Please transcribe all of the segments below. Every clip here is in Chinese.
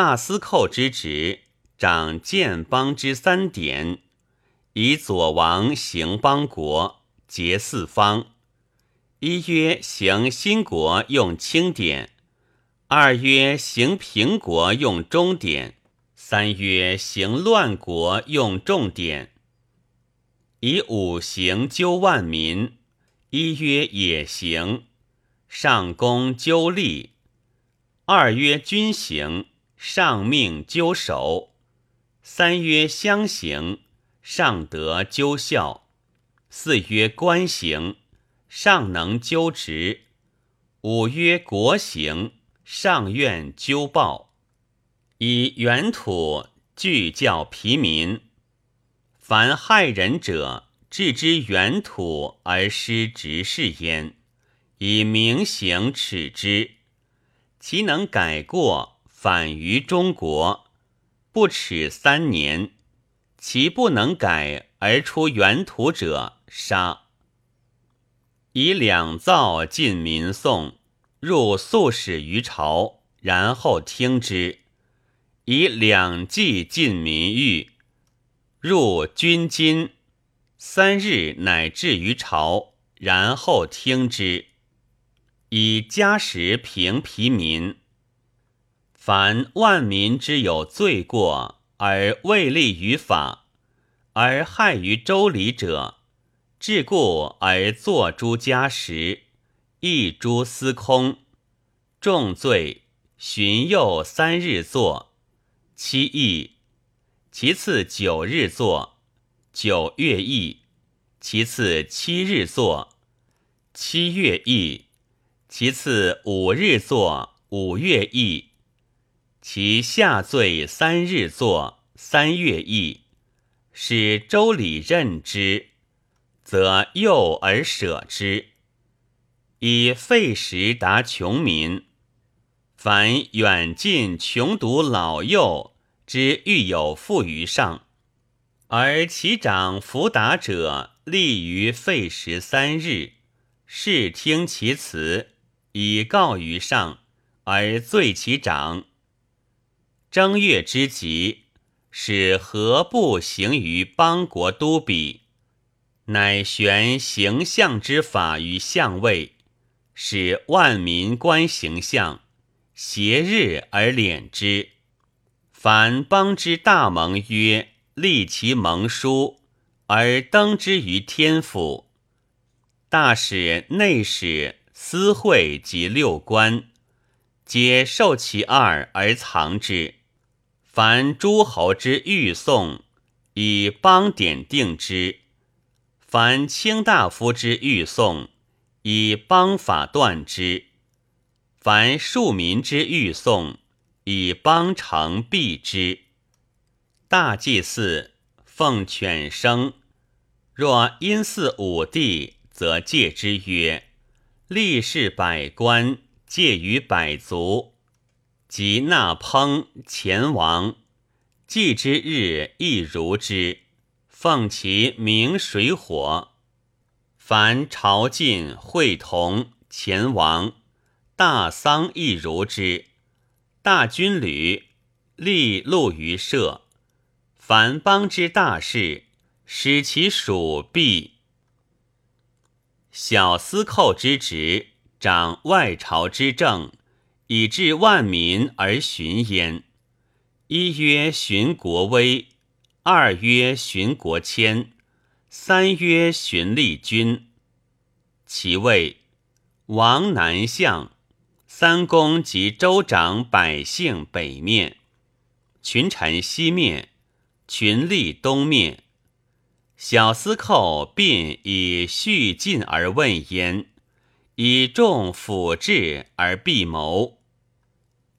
大司寇之职，掌建邦之三典，以左王行邦国，结四方。一曰行新国用轻典，二曰行平国用中典，三曰行乱国用重典。以五行纠万民，一曰野行，上公纠利；二曰军行，上命纠守；三曰乡行，上德纠孝；四曰官行。上能纠职，五曰国行；上愿纠报，以原土具教疲民。凡害人者，置之原土而失职事焉，以明行耻之。其能改过，反于中国，不耻三年；其不能改而出原土者，杀。以两造进民宋，入素使于朝，然后听之；以两计进民狱，入军金，三日乃至于朝，然后听之；以家时平疲民。凡万民之有罪过而未立于法，而害于周礼者。至故而作诸家时，一诸司空，重罪，旬又三日作，七义；其次九日作，九月义；其次七日作，七月义；其次五日作，五月义；其下罪三日作，三月役。使周礼任之。则幼而舍之，以废食达穷民。凡远近穷独老幼之欲有负于上，而其长弗达者，立于废食三日，视听其辞，以告于上，而罪其长。正月之吉，使何不行于邦国都比？乃悬形象之法于相位，使万民观形象，挟日而敛之。凡邦之大盟曰，立其盟书而登之于天府。大使、内史、司会及六官，皆受其二而藏之。凡诸侯之御送，以邦典定之。凡卿大夫之欲送，以邦法断之；凡庶民之欲送，以邦成避之。大祭祀奉犬生，若因祀武帝，则戒之曰：“立事百官，戒于百族。”即纳烹前王，祭之日亦如之。奉其明水火，凡朝觐会同前王大丧亦如之。大军旅立禄于社，凡邦之大事，使其属弊。小司寇之职，掌外朝之政，以治万民而寻焉。一曰寻国威。二曰寻国谦，三曰寻立君。其位王南向，三公及州长百姓北面，群臣西面，群吏东面。小司寇并以序进而问焉，以众辅治而必谋，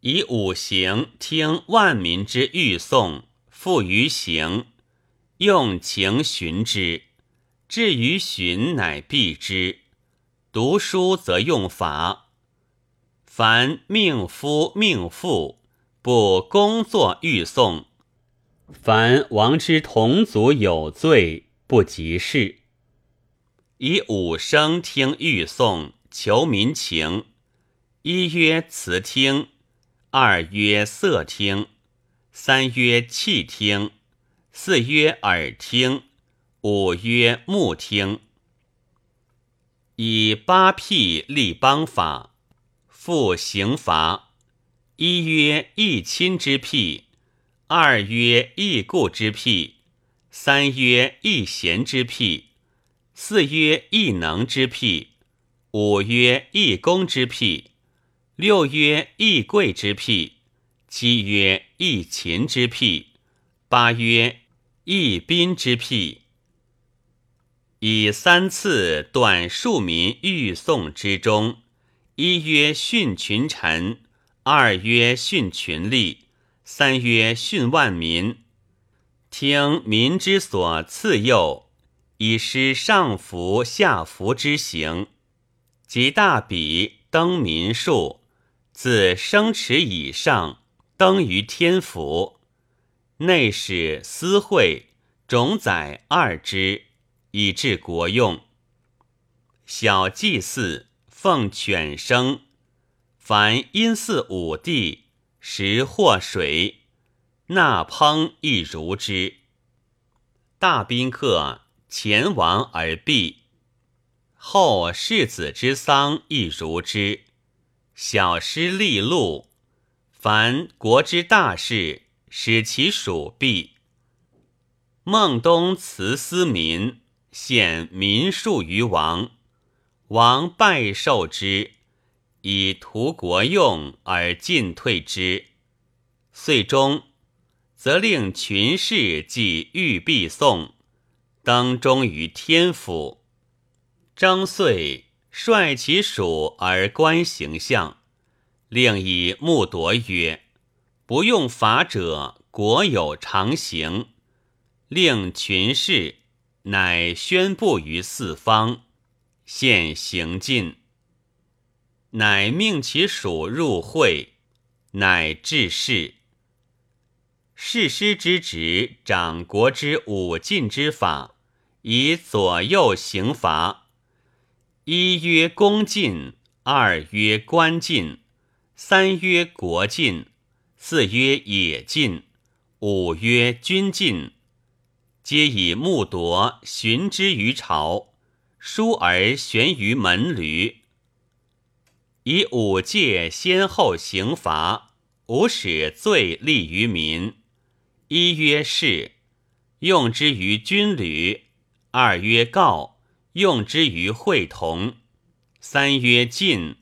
以五行听万民之欲颂。复于行，用情循之；至于循，乃避之。读书则用法。凡命夫命妇，不工作欲送；凡王之同族有罪，不及事。以五声听欲送，求民情。一曰辞听，二曰色听，三曰气听，四曰耳听，五曰目听。以八辟立邦法，复刑罚。一曰义亲之辟，二曰义故之辟，三曰义贤之辟，四曰义能之辟，五曰义公之辟，六曰义贵之辟，七曰义勤之辟，八曰义宾之辟。以三次短庶民欲讼之中，一曰训群臣，二曰训群吏，三曰训万民。听民之所赐诱，以施上服下服之行。及大比登民数，自生池以上，登于天府。内史司会种宰二之。以治国用。小祭祀奉犬生，凡阴祀五帝，食祸水，纳烹亦如之。大宾客前亡而避，后世子之丧亦如之。小师利禄，凡国之大事，使其属避。孟冬辞思民。献民数于王，王拜受之，以图国用而进退之。岁终，则令群士祭玉璧送，登忠于天府。征岁，率其属而观形象，令以目夺曰：“不用法者，国有常刑。”令群士。乃宣布于四方，现行进。乃命其属入会，乃治世。世师之职，掌国之五禁之法，以左右刑罚。一曰公禁，二曰官禁，三曰国禁，四曰野禁，五曰军禁。皆以木铎寻之于朝，疏而悬于门闾。以五戒先后刑罚，无使罪立于民。一曰事，用之于军旅；二曰告，用之于会同；三曰禁，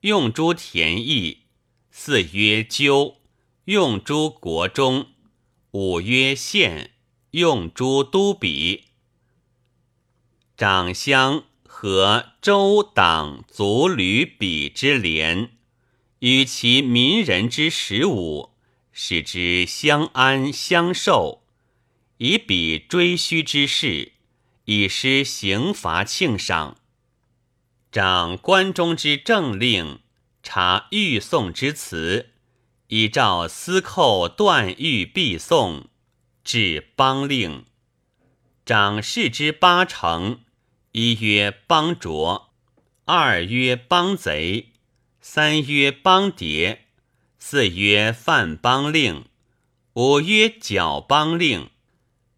用诸田邑；四曰纠，用诸国中；五曰献。用诸都比，长相和周党族旅比之廉，与其民人之十五，使之相安相受，以比追虚之事，以施刑罚庆赏。掌关中之政令，察欲送之词，以照司寇断狱必送。至邦令，长士之八成：一曰邦卓，二曰邦贼，三曰邦谍，四曰犯邦令，五曰剿邦令，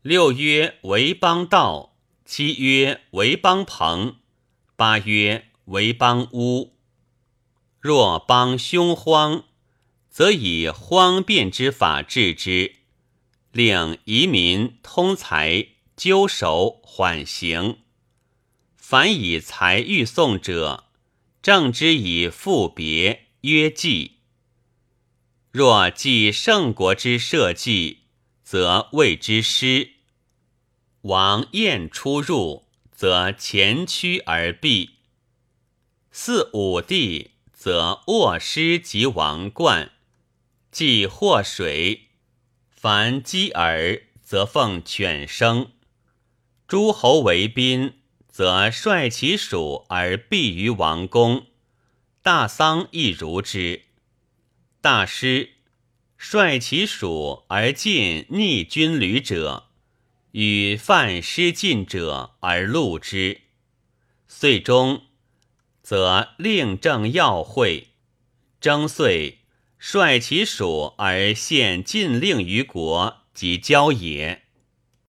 六曰为邦道，七曰为邦朋，八曰为邦乌。若邦凶荒，则以荒变之法治之。令移民通财，纠守缓刑。凡以财欲送者，正之以复别约祭。若祭圣国之社稷，则谓之师。王宴出入，则前驱而避。四五帝，则卧狮及王冠，祭祸水。凡击耳，则奉犬生；诸侯为宾，则率其属而避于王宫。大丧亦如之。大师率其属而进逆军旅者，与犯失禁者而戮之。遂终，则令正要会。征遂，率其属而献禁令于国，即郊野。